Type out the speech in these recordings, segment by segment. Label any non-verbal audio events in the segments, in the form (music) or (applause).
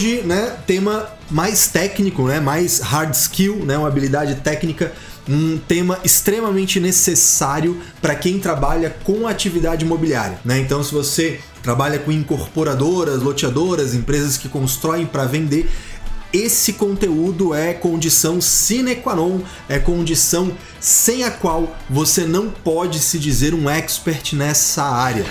hoje, né, tema mais técnico, né, mais hard skill, né, uma habilidade técnica um tema extremamente necessário para quem trabalha com atividade imobiliária. Né? Então, se você trabalha com incorporadoras, loteadoras, empresas que constroem para vender, esse conteúdo é condição sine qua non, é condição sem a qual você não pode se dizer um expert nessa área.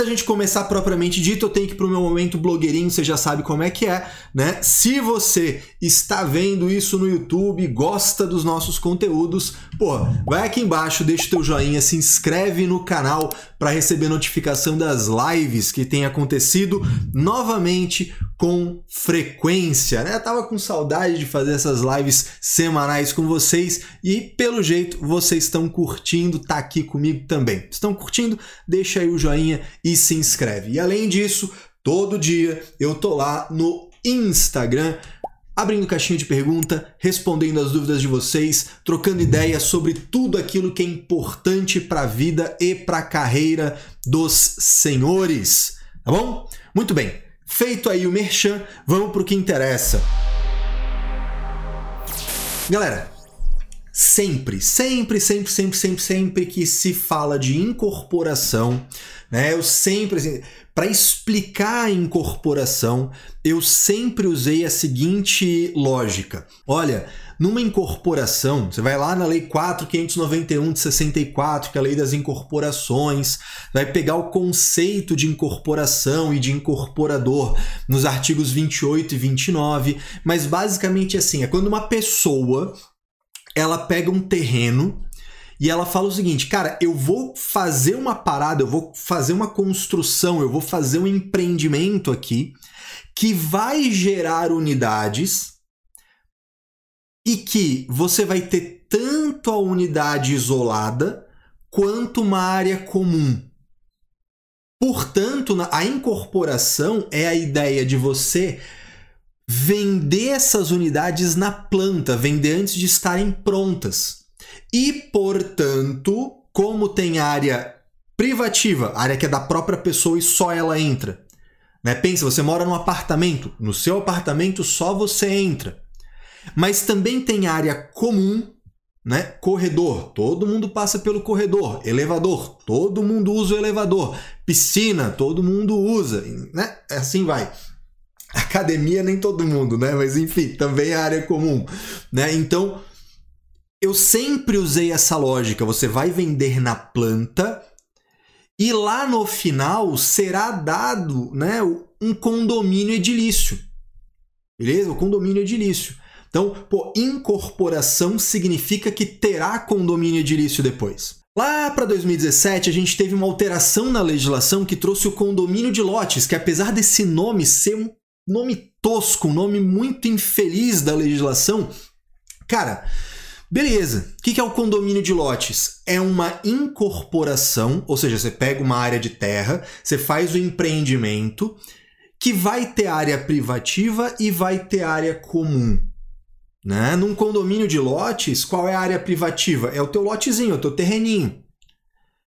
Da gente começar propriamente dito, eu tenho que ir pro meu momento blogueirinho, você já sabe como é que é, né? Se você está vendo isso no YouTube, gosta dos nossos conteúdos, pô, vai aqui embaixo, deixa o teu joinha, se inscreve no canal para receber notificação das lives que tem acontecido novamente com frequência, né? Eu tava com saudade de fazer essas lives semanais com vocês e pelo jeito vocês estão curtindo, tá aqui comigo também. Estão curtindo? Deixa aí o joinha e se inscreve. E além disso, todo dia eu tô lá no Instagram abrindo caixinha de pergunta, respondendo as dúvidas de vocês, trocando ideias sobre tudo aquilo que é importante para a vida e para a carreira dos senhores, tá bom? Muito bem. Feito aí o merchan, vamos pro que interessa. Galera, sempre, sempre, sempre, sempre, sempre, sempre que se fala de incorporação, né? Eu sempre assim, para explicar a incorporação, eu sempre usei a seguinte lógica. Olha, numa incorporação, você vai lá na Lei 4591 de 64, que é a Lei das Incorporações, vai pegar o conceito de incorporação e de incorporador nos artigos 28 e 29, mas basicamente assim, é quando uma pessoa ela pega um terreno e ela fala o seguinte, cara, eu vou fazer uma parada, eu vou fazer uma construção, eu vou fazer um empreendimento aqui que vai gerar unidades e que você vai ter tanto a unidade isolada quanto uma área comum. Portanto, a incorporação é a ideia de você vender essas unidades na planta, vender antes de estarem prontas. E, portanto, como tem área privativa, área que é da própria pessoa e só ela entra. Né? Pensa, você mora num apartamento, no seu apartamento só você entra. Mas também tem área comum, né? Corredor, todo mundo passa pelo corredor. Elevador, todo mundo usa o elevador. Piscina, todo mundo usa, né? Assim vai. Academia nem todo mundo, né? Mas enfim, também é área comum, né? Então, eu sempre usei essa lógica. Você vai vender na planta e lá no final será dado né, um condomínio edilício. Beleza? O condomínio edilício. Então, pô, incorporação significa que terá condomínio edilício depois. Lá para 2017, a gente teve uma alteração na legislação que trouxe o condomínio de lotes, que apesar desse nome ser um nome tosco, um nome muito infeliz da legislação, cara, Beleza. O que é o condomínio de lotes? É uma incorporação, ou seja, você pega uma área de terra, você faz o empreendimento que vai ter área privativa e vai ter área comum. Né? Num condomínio de lotes, qual é a área privativa? É o teu lotezinho, é o teu terreninho.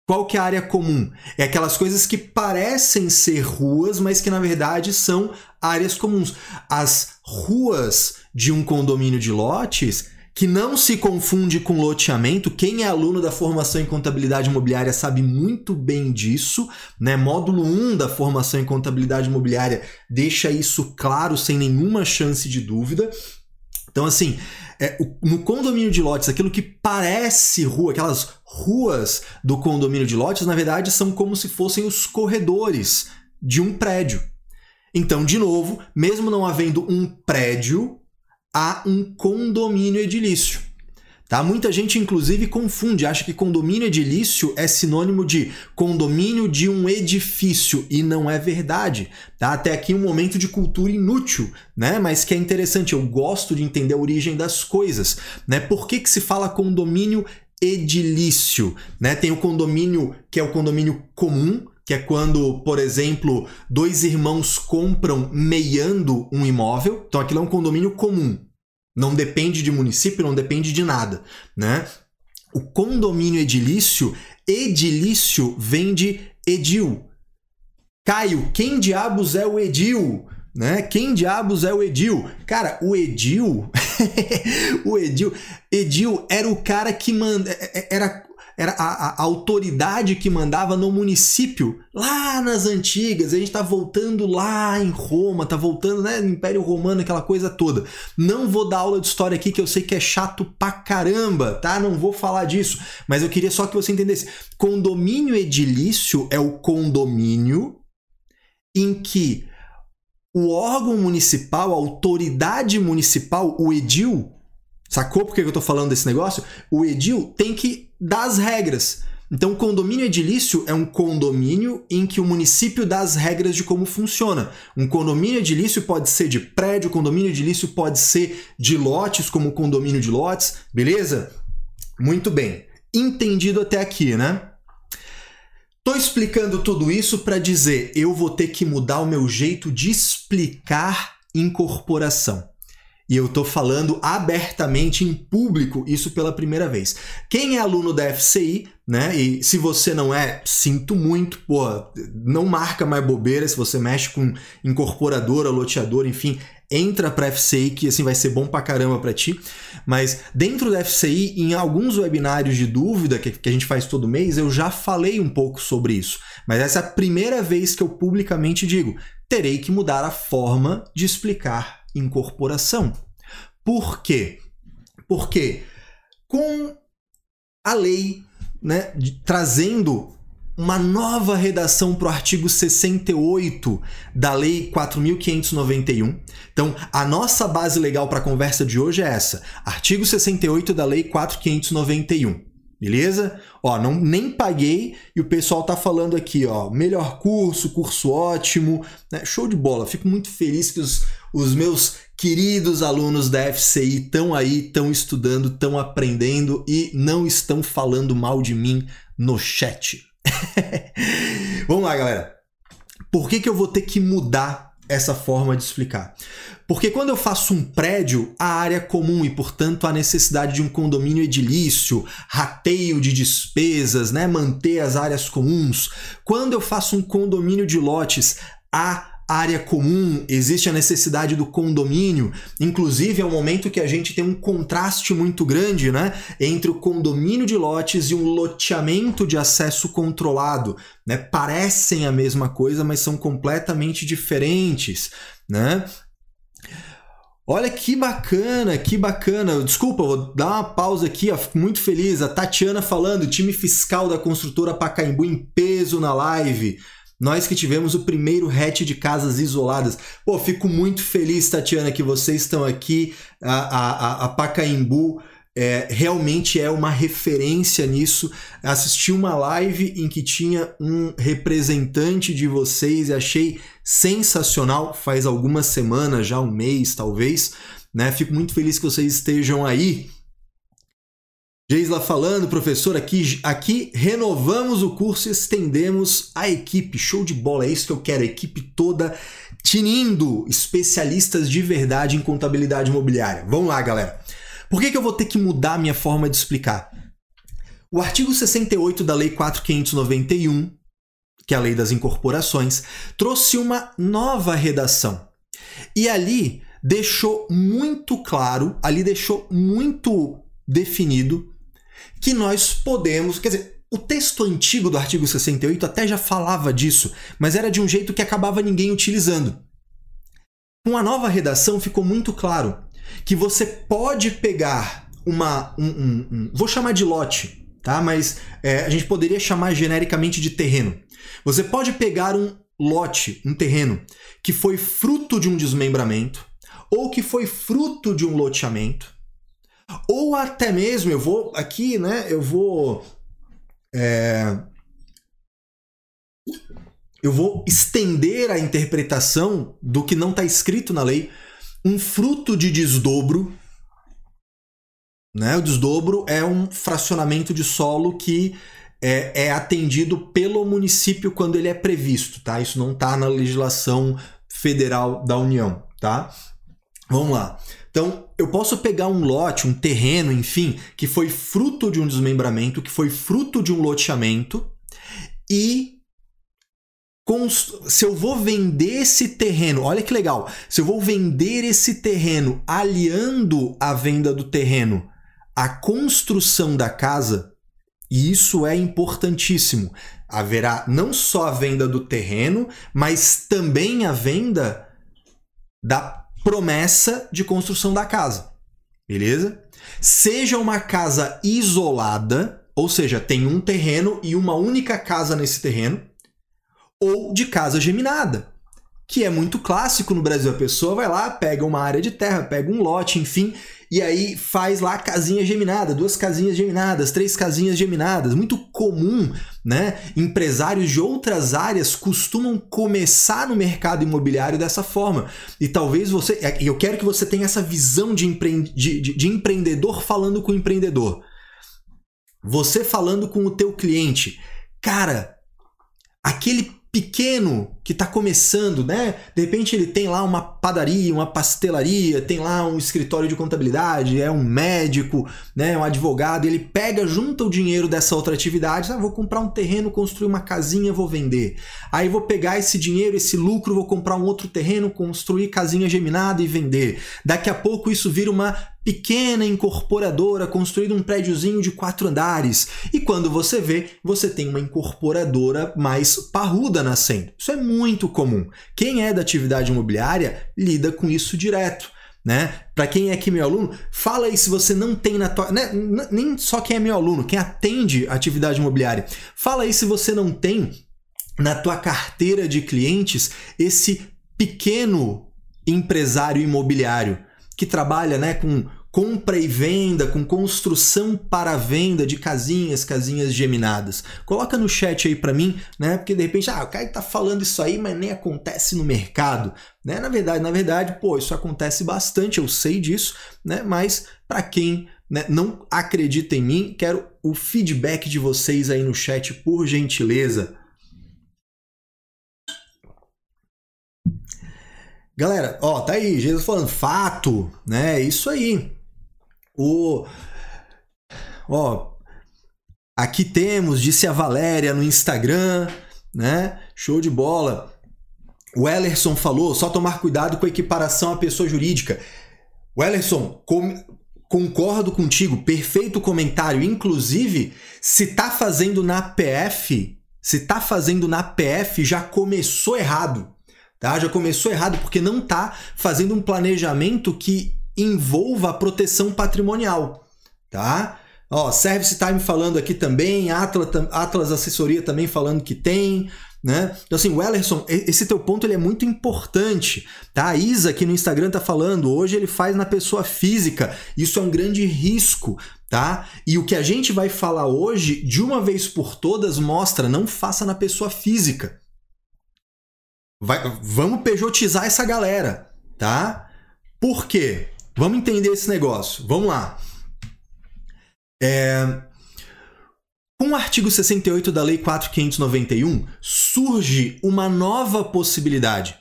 Qual que é a área comum? É aquelas coisas que parecem ser ruas, mas que na verdade são áreas comuns. As ruas de um condomínio de lotes que não se confunde com loteamento. Quem é aluno da formação em contabilidade imobiliária sabe muito bem disso, né? Módulo 1 da formação em contabilidade imobiliária deixa isso claro sem nenhuma chance de dúvida. Então, assim, é, no condomínio de lotes, aquilo que parece rua, aquelas ruas do condomínio de lotes, na verdade são como se fossem os corredores de um prédio. Então, de novo, mesmo não havendo um prédio, a um condomínio edilício. Tá? Muita gente, inclusive, confunde, acha que condomínio edilício é sinônimo de condomínio de um edifício, e não é verdade. Tá? Até aqui um momento de cultura inútil, né? mas que é interessante. Eu gosto de entender a origem das coisas. Né? Por que, que se fala condomínio edilício? Né? Tem o condomínio que é o condomínio comum, que é quando, por exemplo, dois irmãos compram meiando um imóvel. Então aquilo é um condomínio comum. Não depende de município, não depende de nada, né? O condomínio edilício Edilício vem de edil. Caio, quem diabos é o edil? Né? Quem diabos é o Edil? Cara, o Edil, (laughs) o Edil, Edil era o cara que manda, é, é, era era a, a, autoridade que mandava no município lá nas antigas. A gente tá voltando lá em Roma, tá voltando, né, no Império Romano, aquela coisa toda. Não vou dar aula de história aqui que eu sei que é chato pra caramba, tá? Não vou falar disso, mas eu queria só que você entendesse. Condomínio edilício é o condomínio em que o órgão municipal, a autoridade municipal, o edil, sacou por que eu tô falando desse negócio? O edil tem que dar as regras. Então, condomínio edilício é um condomínio em que o município dá as regras de como funciona. Um condomínio edilício pode ser de prédio, condomínio edilício pode ser de lotes, como condomínio de lotes, beleza? Muito bem. Entendido até aqui, né? Tô explicando tudo isso para dizer, eu vou ter que mudar o meu jeito de explicar incorporação. E eu tô falando abertamente em público isso pela primeira vez. Quem é aluno da FCI, né? E se você não é, sinto muito, pô, não marca mais bobeira se você mexe com incorporadora, loteador, enfim, entra para FCI que assim vai ser bom pra caramba para ti. Mas dentro da FCI, em alguns webinários de dúvida que, que a gente faz todo mês, eu já falei um pouco sobre isso. Mas essa é a primeira vez que eu publicamente digo: terei que mudar a forma de explicar incorporação. Por quê? Porque com a lei né, de, trazendo uma nova redação para o artigo 68 da Lei 4.591. Então, a nossa base legal para a conversa de hoje é essa: artigo 68 da Lei 4.591. Beleza? Ó, não, nem paguei e o pessoal tá falando aqui, ó, melhor curso, curso ótimo, né? show de bola. Fico muito feliz que os, os meus queridos alunos da FCI estão aí, estão estudando, estão aprendendo e não estão falando mal de mim no chat. (laughs) Vamos lá, galera. Por que, que eu vou ter que mudar essa forma de explicar? Porque quando eu faço um prédio, a área comum e, portanto, a necessidade de um condomínio edilício, rateio de despesas, né, manter as áreas comuns. Quando eu faço um condomínio de lotes, a área comum, existe a necessidade do condomínio. Inclusive, é um momento que a gente tem um contraste muito grande né, entre o condomínio de lotes e um loteamento de acesso controlado. Né? Parecem a mesma coisa, mas são completamente diferentes. Né? Olha que bacana, que bacana. Desculpa, vou dar uma pausa aqui, ó. Fico muito feliz. A Tatiana falando, time fiscal da construtora Pacaembu em peso na live. Nós que tivemos o primeiro hatch de casas isoladas. Pô, fico muito feliz, Tatiana, que vocês estão aqui. A, a, a Pacaembu é, realmente é uma referência nisso. Assisti uma live em que tinha um representante de vocês e achei sensacional. Faz algumas semanas, já um mês talvez. Né? Fico muito feliz que vocês estejam aí. Geisla falando, professor, aqui, aqui renovamos o curso e estendemos a equipe. Show de bola, é isso que eu quero, a equipe toda tinindo, especialistas de verdade em contabilidade imobiliária. Vamos lá, galera. Por que, que eu vou ter que mudar minha forma de explicar? O artigo 68 da Lei 4591, que é a Lei das Incorporações, trouxe uma nova redação. E ali deixou muito claro, ali deixou muito definido que nós podemos, quer dizer, o texto antigo do artigo 68 até já falava disso, mas era de um jeito que acabava ninguém utilizando. Com a nova redação ficou muito claro que você pode pegar uma. Um, um, um, vou chamar de lote, tá? Mas é, a gente poderia chamar genericamente de terreno. Você pode pegar um lote, um terreno, que foi fruto de um desmembramento, ou que foi fruto de um loteamento, ou até mesmo, eu vou aqui, né? Eu vou. É, eu vou estender a interpretação do que não está escrito na lei. Um fruto de desdobro. Né? O desdobro é um fracionamento de solo que é, é atendido pelo município quando ele é previsto. Tá? Isso não está na legislação federal da União. Tá? Vamos lá. Então, eu posso pegar um lote, um terreno, enfim, que foi fruto de um desmembramento, que foi fruto de um loteamento, e se eu vou vender esse terreno, olha que legal, se eu vou vender esse terreno aliando a venda do terreno à construção da casa, e isso é importantíssimo. Haverá não só a venda do terreno, mas também a venda da promessa de construção da casa. Beleza? Seja uma casa isolada, ou seja, tem um terreno e uma única casa nesse terreno, ou de casa geminada, que é muito clássico no Brasil. A pessoa vai lá, pega uma área de terra, pega um lote, enfim, e aí faz lá casinha geminada, duas casinhas geminadas, três casinhas geminadas. Muito comum, né? Empresários de outras áreas costumam começar no mercado imobiliário dessa forma. E talvez você. É, eu quero que você tenha essa visão de, empre... de, de, de empreendedor falando com empreendedor. Você falando com o teu cliente. Cara, aquele pequeno que está começando, né? De repente ele tem lá uma padaria, uma pastelaria, tem lá um escritório de contabilidade, é um médico, né? Um advogado. Ele pega, junta o dinheiro dessa outra atividade, ah, vou comprar um terreno, construir uma casinha, vou vender. Aí vou pegar esse dinheiro, esse lucro, vou comprar um outro terreno, construir casinha geminada e vender. Daqui a pouco isso vira uma pequena incorporadora construindo um prédiozinho de quatro andares. E quando você vê, você tem uma incorporadora mais parruda nascendo. Isso é muito comum. Quem é da atividade imobiliária lida com isso direto. Né? Para quem é aqui meu aluno, fala aí se você não tem na tua. Né? Nem só quem é meu aluno, quem atende atividade imobiliária. Fala aí se você não tem na tua carteira de clientes esse pequeno empresário imobiliário que trabalha né, com compra e venda, com construção para venda de casinhas, casinhas geminadas. Coloca no chat aí para mim, né? Porque de repente, ah, o cara tá falando isso aí, mas nem acontece no mercado, né? Na verdade, na verdade, pô, isso acontece bastante, eu sei disso, né? Mas para quem né, não acredita em mim, quero o feedback de vocês aí no chat, por gentileza. Galera, ó, tá aí, Jesus falando, fato, né? Isso aí. O ó, aqui temos, disse a Valéria no Instagram, né? Show de bola. O Ellerson falou, só tomar cuidado com a equiparação à pessoa jurídica. O Ellerson, com, concordo contigo, perfeito comentário. Inclusive, se tá fazendo na PF, se tá fazendo na PF, já começou errado. Tá? Já começou errado porque não está fazendo um planejamento que envolva a proteção patrimonial. Tá? Ó, Service Time falando aqui também, Atlas, Atlas Assessoria também falando que tem. Né? Então, assim, Wellerson, esse teu ponto ele é muito importante. Tá? A Isa aqui no Instagram tá falando, hoje ele faz na pessoa física. Isso é um grande risco. Tá? E o que a gente vai falar hoje, de uma vez por todas, mostra não faça na pessoa física. Vai, vamos pejotizar essa galera, tá? Por quê? Vamos entender esse negócio. Vamos lá. É... Com o artigo 68 da Lei 4591, surge uma nova possibilidade.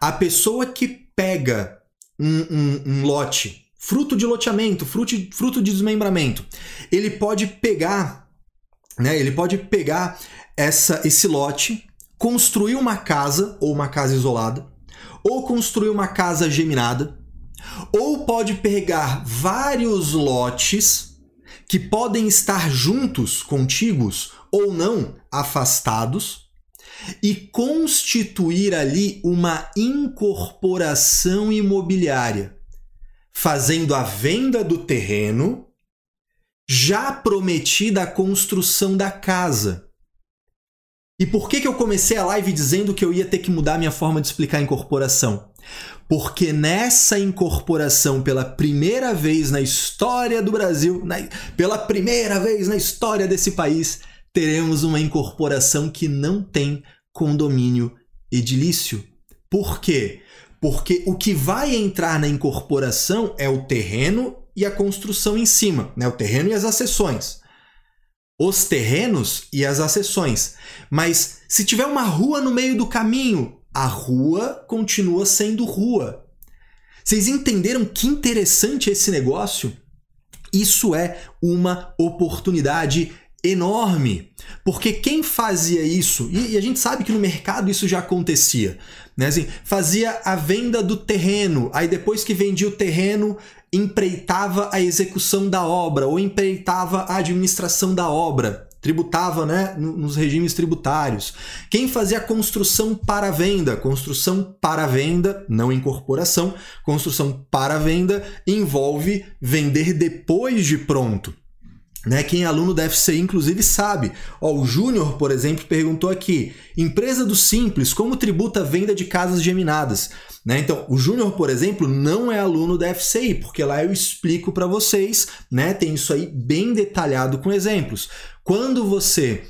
A pessoa que pega um, um, um lote, fruto de loteamento, fruto, fruto de desmembramento, ele pode pegar, né? Ele pode pegar essa, esse lote construir uma casa, ou uma casa isolada, ou construir uma casa geminada, ou pode pegar vários lotes que podem estar juntos, contíguos ou não, afastados, e constituir ali uma incorporação imobiliária, fazendo a venda do terreno já prometida a construção da casa e por que, que eu comecei a live dizendo que eu ia ter que mudar minha forma de explicar a incorporação? Porque nessa incorporação, pela primeira vez na história do Brasil, na, pela primeira vez na história desse país, teremos uma incorporação que não tem condomínio edilício. Por quê? Porque o que vai entrar na incorporação é o terreno e a construção em cima, né? o terreno e as acessões os terrenos e as acessões. Mas se tiver uma rua no meio do caminho, a rua continua sendo rua. Vocês entenderam que interessante esse negócio? Isso é uma oportunidade enorme. Porque quem fazia isso, e, a gente sabe que no mercado isso já acontecia, né? Assim, fazia a venda do terreno, aí depois que vendia o terreno, empreitava a execução da obra ou empreitava a administração da obra, tributava né, nos regimes tributários. Quem fazia construção para venda, construção para venda, não incorporação, construção para venda envolve vender depois de pronto. Né? Quem é aluno deve ser, inclusive, sabe. Ó, o Júnior, por exemplo, perguntou aqui: empresa do Simples, como tributa a venda de casas geminadas? Né? Então, o Júnior, por exemplo, não é aluno da FCI, porque lá eu explico para vocês, né? Tem isso aí bem detalhado com exemplos. Quando você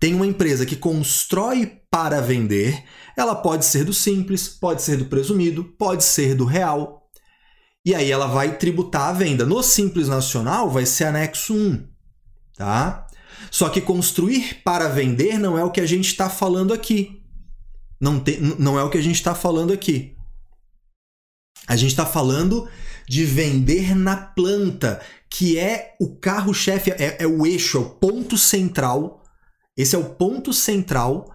tem uma empresa que constrói para vender, ela pode ser do simples, pode ser do presumido, pode ser do real, e aí ela vai tributar a venda. No Simples Nacional vai ser anexo 1, tá? Só que construir para vender não é o que a gente está falando aqui. Não, tem, não é o que a gente está falando aqui. A gente está falando de vender na planta, que é o carro-chefe, é, é o eixo, é o ponto central. Esse é o ponto central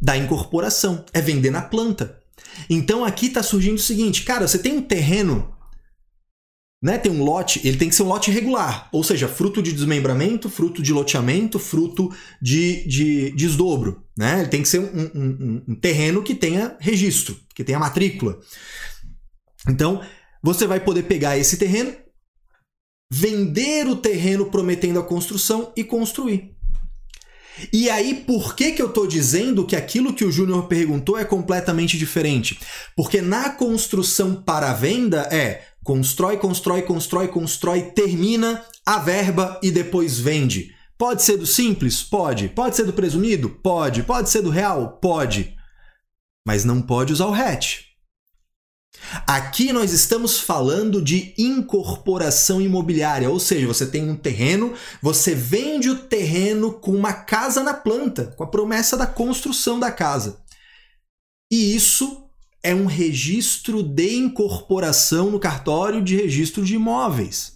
da incorporação, é vender na planta. Então aqui está surgindo o seguinte, cara, você tem um terreno né, tem um lote, ele tem que ser um lote regular, ou seja, fruto de desmembramento, fruto de loteamento, fruto de, de desdobro. Né? Ele tem que ser um, um, um terreno que tenha registro, que tenha matrícula. Então, você vai poder pegar esse terreno, vender o terreno prometendo a construção e construir. E aí, por que, que eu estou dizendo que aquilo que o Júnior perguntou é completamente diferente? Porque na construção para venda é Constrói, constrói, constrói, constrói, termina a verba e depois vende. Pode ser do simples? Pode. Pode ser do presumido? Pode. Pode ser do real? Pode. Mas não pode usar o hatch. Aqui nós estamos falando de incorporação imobiliária, ou seja, você tem um terreno, você vende o terreno com uma casa na planta, com a promessa da construção da casa. E isso é um registro de incorporação no cartório de registro de imóveis.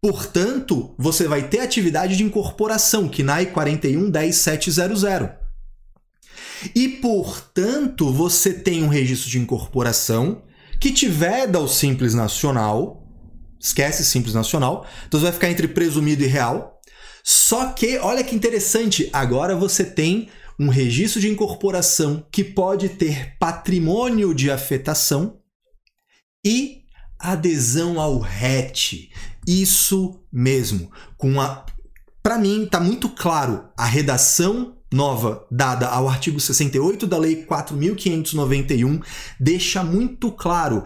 Portanto, você vai ter atividade de incorporação, KNAI 4110700. E, portanto, você tem um registro de incorporação que tiver da o Simples Nacional, esquece Simples Nacional, então você vai ficar entre presumido e real. Só que, olha que interessante, agora você tem um registro de incorporação que pode ter patrimônio de afetação e adesão ao RET. Isso mesmo. Com a para mim está muito claro a redação nova dada ao artigo 68 da lei 4591 deixa muito claro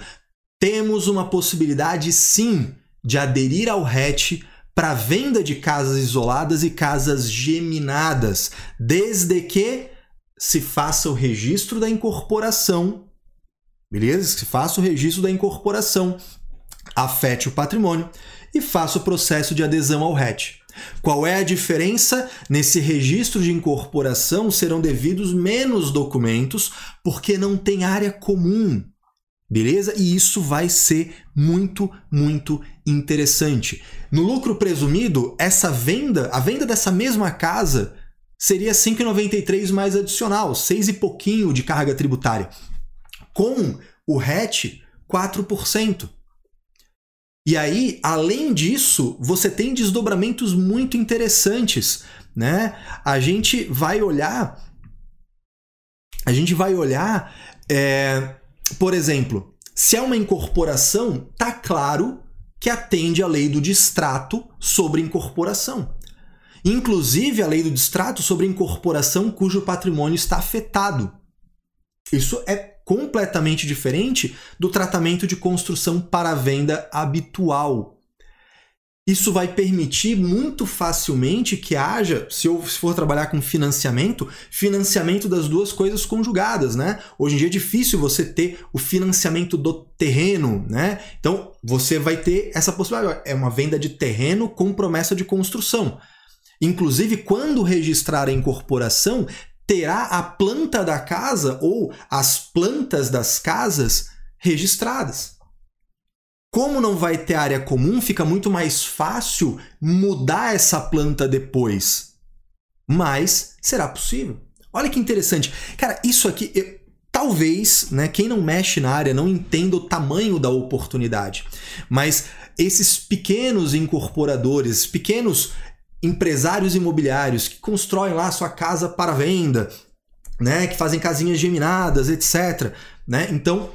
temos uma possibilidade sim de aderir ao RET para venda de casas isoladas e casas geminadas, desde que se faça o registro da incorporação, beleza? Se faça o registro da incorporação, afete o patrimônio e faça o processo de adesão ao RET. Qual é a diferença? Nesse registro de incorporação serão devidos menos documentos porque não tem área comum. Beleza? E isso vai ser muito, muito interessante. No lucro presumido, essa venda, a venda dessa mesma casa seria 5,93 mais adicional, 6 e pouquinho de carga tributária. Com o RET, 4%. E aí, além disso, você tem desdobramentos muito interessantes, né? A gente vai olhar, a gente vai olhar é, por exemplo, se é uma incorporação, tá claro que atende à lei do distrato sobre incorporação. Inclusive a lei do distrato sobre incorporação cujo patrimônio está afetado. Isso é completamente diferente do tratamento de construção para venda habitual, isso vai permitir muito facilmente que haja, se eu for trabalhar com financiamento, financiamento das duas coisas conjugadas, né? Hoje em dia é difícil você ter o financiamento do terreno, né? Então você vai ter essa possibilidade. É uma venda de terreno com promessa de construção. Inclusive, quando registrar a incorporação, terá a planta da casa ou as plantas das casas registradas. Como não vai ter área comum, fica muito mais fácil mudar essa planta depois. Mas será possível. Olha que interessante. Cara, isso aqui, eu, talvez, né, quem não mexe na área não entenda o tamanho da oportunidade. Mas esses pequenos incorporadores, pequenos empresários imobiliários que constroem lá sua casa para venda, né, que fazem casinhas geminadas, etc, né? Então,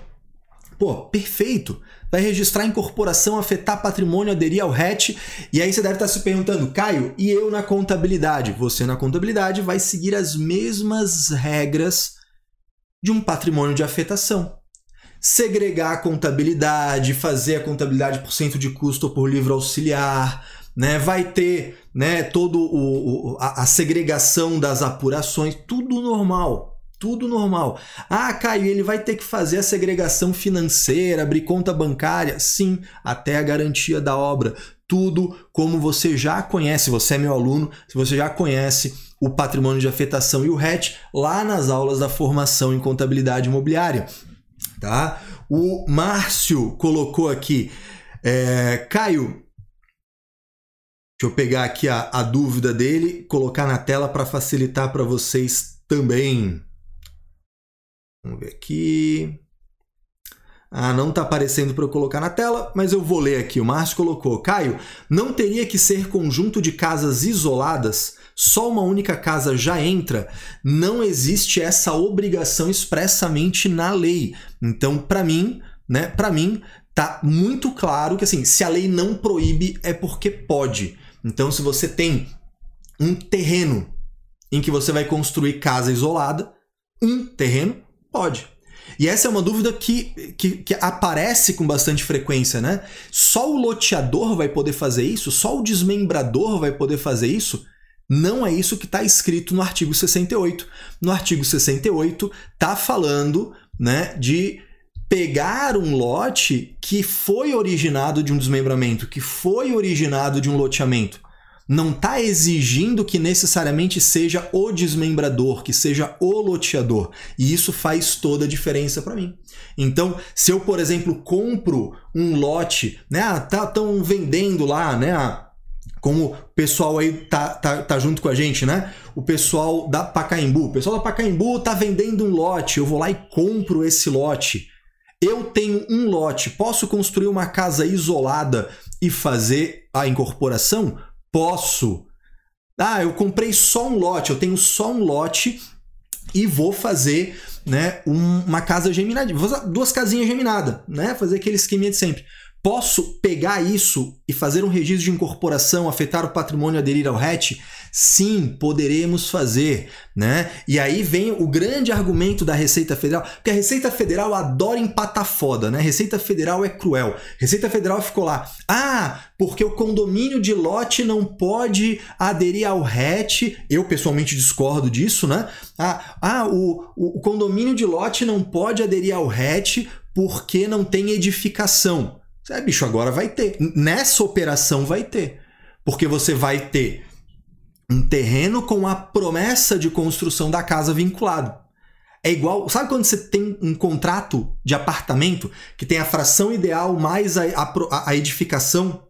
pô, perfeito. Vai registrar incorporação, afetar patrimônio, aderir ao RET. E aí você deve estar se perguntando, Caio, e eu na contabilidade? Você na contabilidade vai seguir as mesmas regras de um patrimônio de afetação. Segregar a contabilidade, fazer a contabilidade por cento de custo ou por livro auxiliar, né? Vai ter, né, o a, a segregação das apurações, tudo normal. Tudo normal. Ah, Caio, ele vai ter que fazer a segregação financeira, abrir conta bancária? Sim, até a garantia da obra. Tudo como você já conhece, você é meu aluno, se você já conhece o patrimônio de afetação e o RET lá nas aulas da formação em contabilidade imobiliária. Tá? O Márcio colocou aqui, é, Caio, Deixa eu pegar aqui a, a dúvida dele, colocar na tela para facilitar para vocês também. Vamos ver aqui. Ah, não está aparecendo para eu colocar na tela, mas eu vou ler aqui. O Márcio colocou: Caio, não teria que ser conjunto de casas isoladas? Só uma única casa já entra? Não existe essa obrigação expressamente na lei. Então, para mim, né, para mim, tá muito claro que assim, se a lei não proíbe é porque pode. Então, se você tem um terreno em que você vai construir casa isolada, um terreno pode. E essa é uma dúvida que, que, que, aparece com bastante frequência, né? Só o loteador vai poder fazer isso? Só o desmembrador vai poder fazer isso? Não é isso que está escrito no artigo 68. No artigo 68 está falando né, de pegar um lote que foi originado de um desmembramento, que foi originado de um loteamento. Não está exigindo que necessariamente seja o desmembrador, que seja o loteador. E isso faz toda a diferença para mim. Então, se eu, por exemplo, compro um lote, né? Ah, tá tão vendendo lá, né? como o pessoal aí tá, tá, tá junto com a gente, né? O pessoal da Pacaembu. O pessoal da Pacaembu tá vendendo um lote. Eu vou lá e compro esse lote. Eu tenho um lote, posso construir uma casa isolada e fazer a incorporação? Posso. Ah, eu comprei só um lote, eu tenho só um lote e vou fazer né, uma casa geminada, duas casinhas geminadas, né? Fazer aquele esqueminha de sempre. Posso pegar isso e fazer um registro de incorporação, afetar o patrimônio aderir ao RET? Sim, poderemos fazer, né? E aí vem o grande argumento da Receita Federal, porque a Receita Federal adora empatar foda, né? Receita Federal é cruel. Receita Federal ficou lá, ah, porque o condomínio de lote não pode aderir ao RET. Eu pessoalmente discordo disso, né? Ah, ah o, o condomínio de lote não pode aderir ao RET porque não tem edificação. É, bicho, agora vai ter. Nessa operação vai ter. Porque você vai ter um terreno com a promessa de construção da casa vinculado. É igual. Sabe quando você tem um contrato de apartamento que tem a fração ideal mais a, a, a edificação?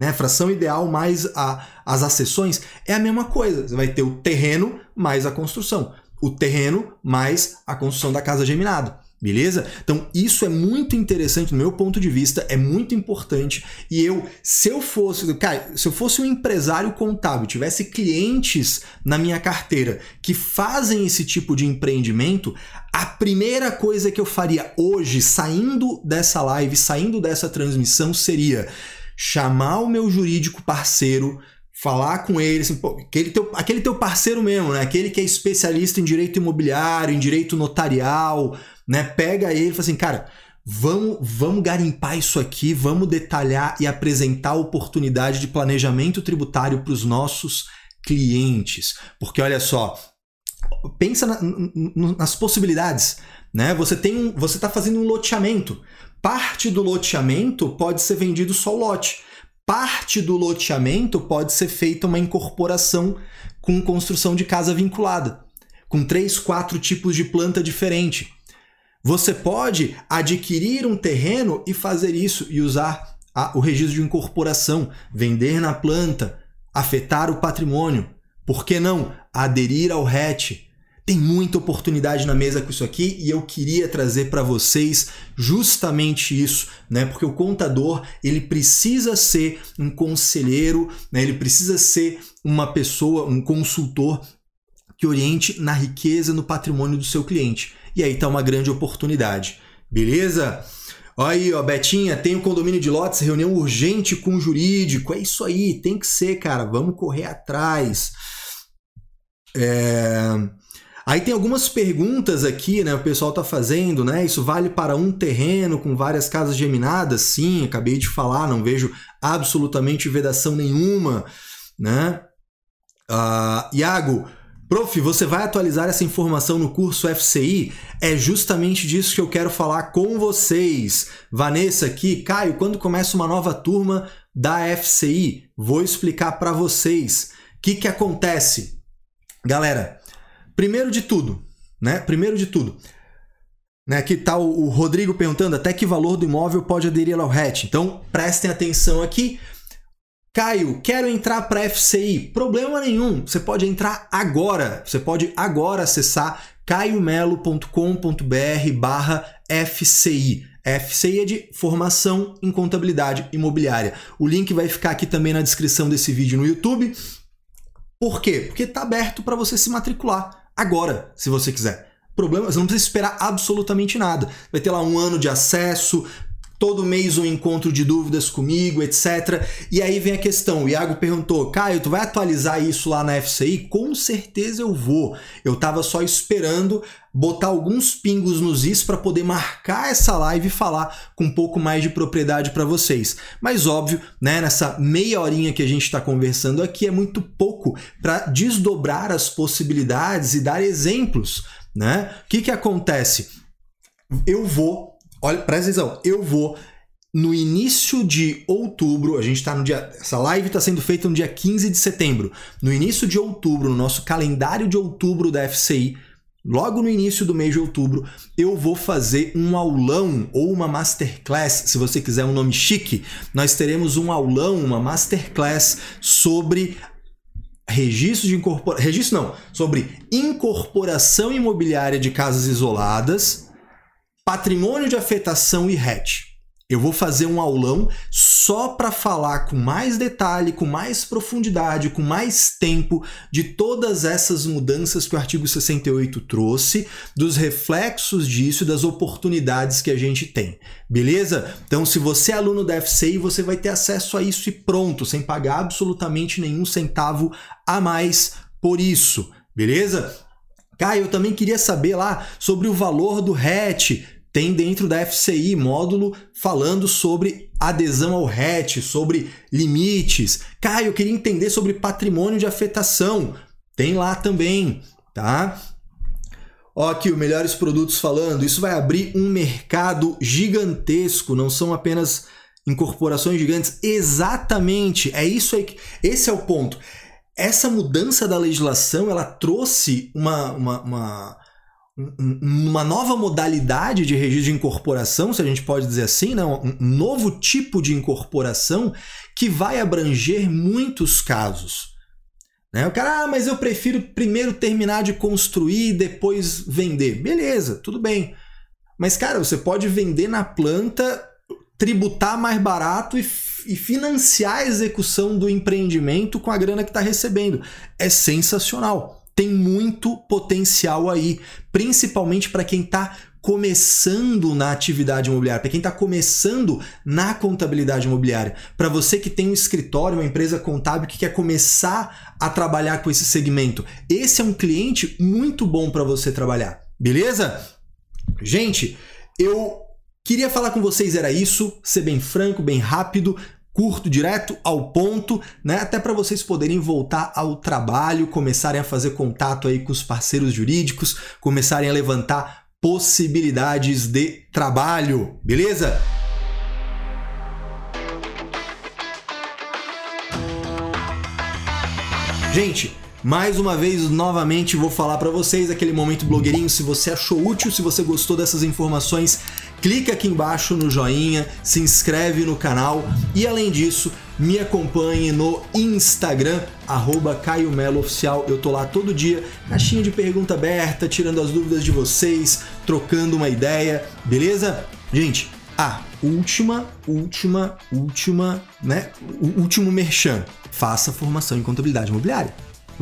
Né? Fração ideal mais a, as acessões? É a mesma coisa. Você vai ter o terreno mais a construção. O terreno mais a construção da casa geminada. Beleza? Então, isso é muito interessante, no meu ponto de vista, é muito importante. E eu, se eu fosse, cara, se eu fosse um empresário contábil, tivesse clientes na minha carteira que fazem esse tipo de empreendimento, a primeira coisa que eu faria hoje, saindo dessa live, saindo dessa transmissão, seria chamar o meu jurídico parceiro, falar com ele, assim, pô, aquele, teu, aquele teu parceiro mesmo, né? Aquele que é especialista em direito imobiliário, em direito notarial né? Pega ele e fala assim, cara, vamos, vamos garimpar isso aqui, vamos detalhar e apresentar a oportunidade de planejamento tributário para os nossos clientes. Porque olha só, pensa na, nas possibilidades, né? Você tem, você está fazendo um loteamento. Parte do loteamento pode ser vendido só o lote. Parte do loteamento pode ser feita uma incorporação com construção de casa vinculada, com três, quatro tipos de planta diferente. Você pode adquirir um terreno e fazer isso e usar a, o registro de incorporação, vender na planta, afetar o patrimônio. Por que não aderir ao RET? Tem muita oportunidade na mesa com isso aqui e eu queria trazer para vocês justamente isso, né? Porque o contador ele precisa ser um conselheiro, né? Ele precisa ser uma pessoa, um consultor que oriente na riqueza, no patrimônio do seu cliente. E aí tá uma grande oportunidade, beleza? Olha aí, ó, Betinha, tem um condomínio de lotes, reunião urgente com o jurídico. É isso aí, tem que ser, cara. Vamos correr atrás. É... Aí tem algumas perguntas aqui, né? O pessoal tá fazendo, né? Isso vale para um terreno com várias casas geminadas? Sim, acabei de falar, não vejo absolutamente vedação nenhuma, né? Uh, Iago, prof, você vai atualizar essa informação no curso FCI? É justamente disso que eu quero falar com vocês. Vanessa aqui, Caio, quando começa uma nova turma da FCI? Vou explicar para vocês. O que, que acontece? Galera, Primeiro de tudo, né? Primeiro de tudo, né? Aqui está o, o Rodrigo perguntando até que valor do imóvel pode aderir ao RET. Então, prestem atenção aqui. Caio, quero entrar para FCI. Problema nenhum, você pode entrar agora. Você pode agora acessar caiomelo.com.br barra FCI. FCI é de Formação em Contabilidade Imobiliária. O link vai ficar aqui também na descrição desse vídeo no YouTube. Por quê? Porque está aberto para você se matricular agora, se você quiser. Problema, você não precisa esperar absolutamente nada. Vai ter lá um ano de acesso, todo mês um encontro de dúvidas comigo, etc. E aí vem a questão, o Iago perguntou, Caio, tu vai atualizar isso lá na FCI? Com certeza eu vou. Eu tava só esperando botar alguns pingos nos is para poder marcar essa live e falar com um pouco mais de propriedade para vocês. Mas óbvio, né, nessa meia horinha que a gente está conversando aqui é muito pouco para desdobrar as possibilidades e dar exemplos, né? O que que acontece? Eu vou Olha, presta atenção, eu vou no início de outubro, a gente está no dia. Essa live está sendo feita no dia 15 de setembro. No início de outubro, no nosso calendário de outubro da FCI, logo no início do mês de outubro, eu vou fazer um aulão ou uma masterclass, se você quiser um nome chique. Nós teremos um aulão, uma masterclass sobre registro de incorporação. Registro não, sobre incorporação imobiliária de casas isoladas patrimônio de afetação e RET. Eu vou fazer um aulão só para falar com mais detalhe, com mais profundidade, com mais tempo de todas essas mudanças que o artigo 68 trouxe, dos reflexos disso e das oportunidades que a gente tem. Beleza? Então, se você é aluno da FCI, você vai ter acesso a isso e pronto, sem pagar absolutamente nenhum centavo a mais por isso. Beleza? Caio, eu também queria saber lá sobre o valor do RET tem dentro da FCI módulo falando sobre adesão ao RET, sobre limites. Caio, eu queria entender sobre patrimônio de afetação. Tem lá também, tá? Ó, aqui, o Melhores Produtos falando. Isso vai abrir um mercado gigantesco, não são apenas incorporações gigantes. Exatamente, é isso aí. Que, esse é o ponto. Essa mudança da legislação, ela trouxe uma, uma, uma uma nova modalidade de registro de incorporação, se a gente pode dizer assim, né? um novo tipo de incorporação que vai abranger muitos casos. Né? O cara, ah, mas eu prefiro primeiro terminar de construir e depois vender. Beleza, tudo bem. Mas, cara, você pode vender na planta, tributar mais barato e, e financiar a execução do empreendimento com a grana que está recebendo. É sensacional tem muito potencial aí, principalmente para quem está começando na atividade imobiliária, para quem está começando na contabilidade imobiliária, para você que tem um escritório, uma empresa contábil que quer começar a trabalhar com esse segmento, esse é um cliente muito bom para você trabalhar, beleza? Gente, eu queria falar com vocês era isso, ser bem franco, bem rápido curto, direto ao ponto, né? Até para vocês poderem voltar ao trabalho, começarem a fazer contato aí com os parceiros jurídicos, começarem a levantar possibilidades de trabalho, beleza? Gente, Mais uma vez, novamente, vou falar para vocês aquele momento blogueirinho. Se você achou útil, se você gostou dessas informações, clica aqui embaixo no joinha, se inscreve no canal e além disso, me acompanhe no Instagram, arroba Caio Oficial. Eu tô lá todo dia, caixinha de pergunta aberta, tirando as dúvidas de vocês, trocando uma ideia, beleza? Gente, a última, última, última, né? O último merchan. Faça formação em contabilidade imobiliária.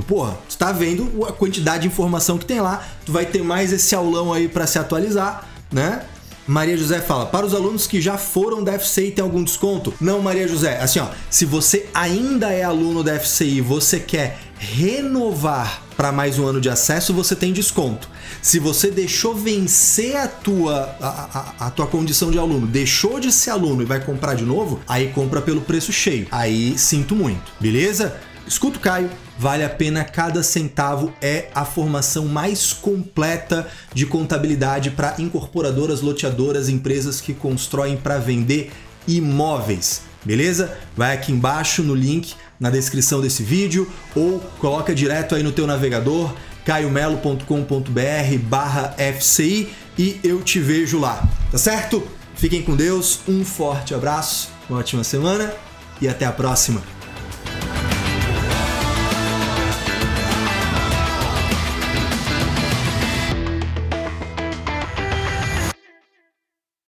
Porra, tu tá vendo a quantidade de informação que tem lá, tu vai ter mais esse aulão aí para se atualizar, né? Maria José fala: para os alunos que já foram da FCI tem algum desconto? Não, Maria José. Assim, ó, se você ainda é aluno da FCI e você quer renovar para mais um ano de acesso, você tem desconto. Se você deixou vencer a tua, a, a, a, tua condição de aluno, deixou de ser aluno e vai comprar de novo, aí compra pelo preço cheio. Aí sinto muito, beleza? Escuta o Caio, vale a pena cada centavo, é a formação mais completa de contabilidade para incorporadoras, loteadoras, empresas que constroem para vender imóveis. Beleza? Vai aqui embaixo no link na descrição desse vídeo ou coloca direto aí no teu navegador caiomelo.com.br barra FCI e eu te vejo lá, tá certo? Fiquem com Deus, um forte abraço, uma ótima semana e até a próxima!